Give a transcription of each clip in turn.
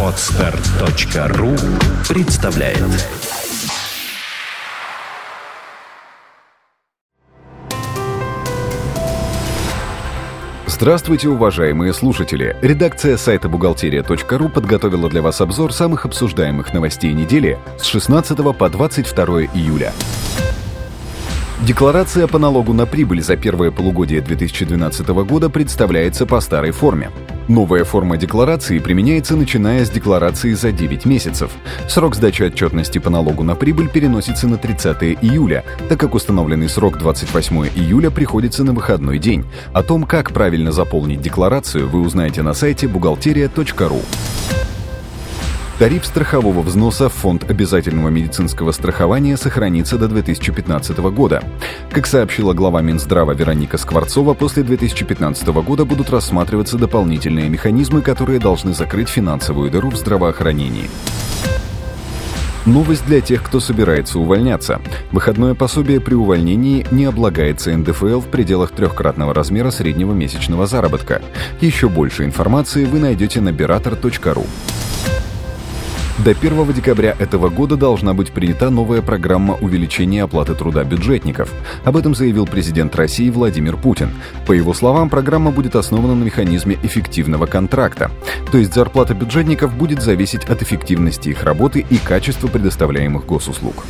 Отстар.ру представляет Здравствуйте, уважаемые слушатели! Редакция сайта бухгалтерия.ру подготовила для вас обзор самых обсуждаемых новостей недели с 16 по 22 июля. Декларация по налогу на прибыль за первое полугодие 2012 года представляется по старой форме. Новая форма декларации применяется начиная с декларации за 9 месяцев. Срок сдачи отчетности по налогу на прибыль переносится на 30 июля, так как установленный срок 28 июля приходится на выходной день. О том, как правильно заполнить декларацию, вы узнаете на сайте бухгалтерия.ру. Тариф страхового взноса в фонд обязательного медицинского страхования сохранится до 2015 года. Как сообщила глава Минздрава Вероника Скворцова, после 2015 года будут рассматриваться дополнительные механизмы, которые должны закрыть финансовую дыру в здравоохранении. Новость для тех, кто собирается увольняться. Выходное пособие при увольнении не облагается НДФЛ в пределах трехкратного размера среднего месячного заработка. Еще больше информации вы найдете на berator.ru. До 1 декабря этого года должна быть принята новая программа увеличения оплаты труда бюджетников. Об этом заявил президент России Владимир Путин. По его словам, программа будет основана на механизме эффективного контракта. То есть зарплата бюджетников будет зависеть от эффективности их работы и качества предоставляемых госуслуг.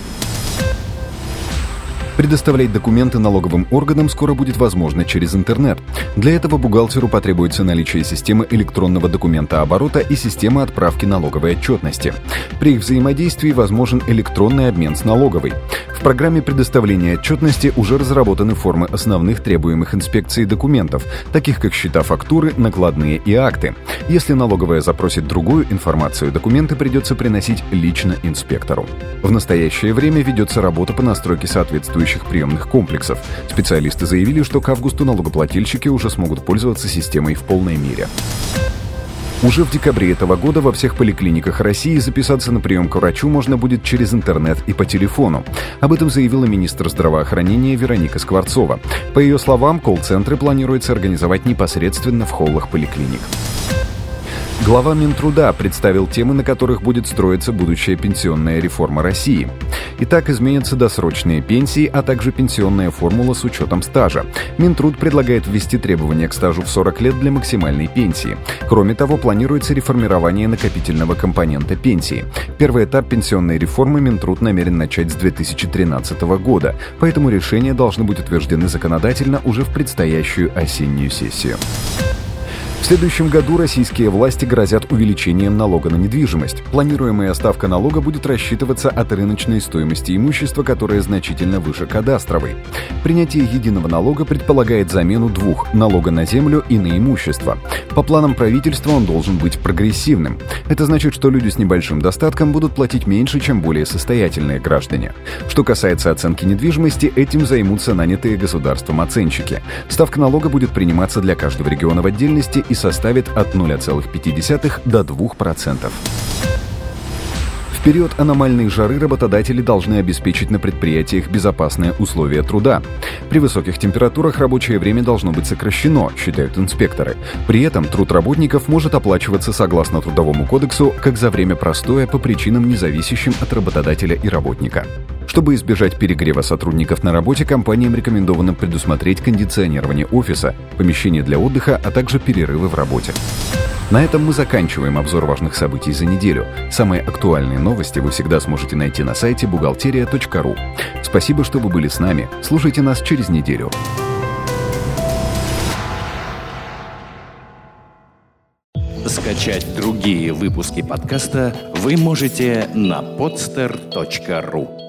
Предоставлять документы налоговым органам скоро будет возможно через интернет. Для этого бухгалтеру потребуется наличие системы электронного документа оборота и системы отправки налоговой отчетности. При их взаимодействии возможен электронный обмен с налоговой. Программе предоставления отчетности уже разработаны формы основных требуемых инспекцией документов, таких как счета фактуры, накладные и акты. Если налоговая запросит другую информацию, документы придется приносить лично инспектору. В настоящее время ведется работа по настройке соответствующих приемных комплексов. Специалисты заявили, что к августу налогоплательщики уже смогут пользоваться системой в полной мере. Уже в декабре этого года во всех поликлиниках России записаться на прием к врачу можно будет через интернет и по телефону. Об этом заявила министр здравоохранения Вероника Скворцова. По ее словам, колл-центры планируется организовать непосредственно в холлах поликлиник. Глава Минтруда представил темы, на которых будет строиться будущая пенсионная реформа России. Итак, изменятся досрочные пенсии, а также пенсионная формула с учетом стажа. Минтруд предлагает ввести требования к стажу в 40 лет для максимальной пенсии. Кроме того, планируется реформирование накопительного компонента пенсии. Первый этап пенсионной реформы Минтруд намерен начать с 2013 года, поэтому решения должны быть утверждены законодательно уже в предстоящую осеннюю сессию. В следующем году российские власти грозят увеличением налога на недвижимость. Планируемая ставка налога будет рассчитываться от рыночной стоимости имущества, которая значительно выше кадастровой. Принятие единого налога предполагает замену двух – налога на землю и на имущество. По планам правительства он должен быть прогрессивным. Это значит, что люди с небольшим достатком будут платить меньше, чем более состоятельные граждане. Что касается оценки недвижимости, этим займутся нанятые государством оценщики. Ставка налога будет приниматься для каждого региона в отдельности составит от 0,5 до 2%. В период аномальной жары работодатели должны обеспечить на предприятиях безопасные условия труда. При высоких температурах рабочее время должно быть сокращено, считают инспекторы. При этом труд работников может оплачиваться согласно Трудовому кодексу как за время простоя по причинам, независящим от работодателя и работника. Чтобы избежать перегрева сотрудников на работе, компаниям рекомендовано предусмотреть кондиционирование офиса, помещения для отдыха, а также перерывы в работе. На этом мы заканчиваем обзор важных событий за неделю. Самые актуальные новости вы всегда сможете найти на сайте бухгалтерия.ру. Спасибо, что вы были с нами. Слушайте нас через неделю. Скачать другие выпуски подкаста вы можете на podster.ru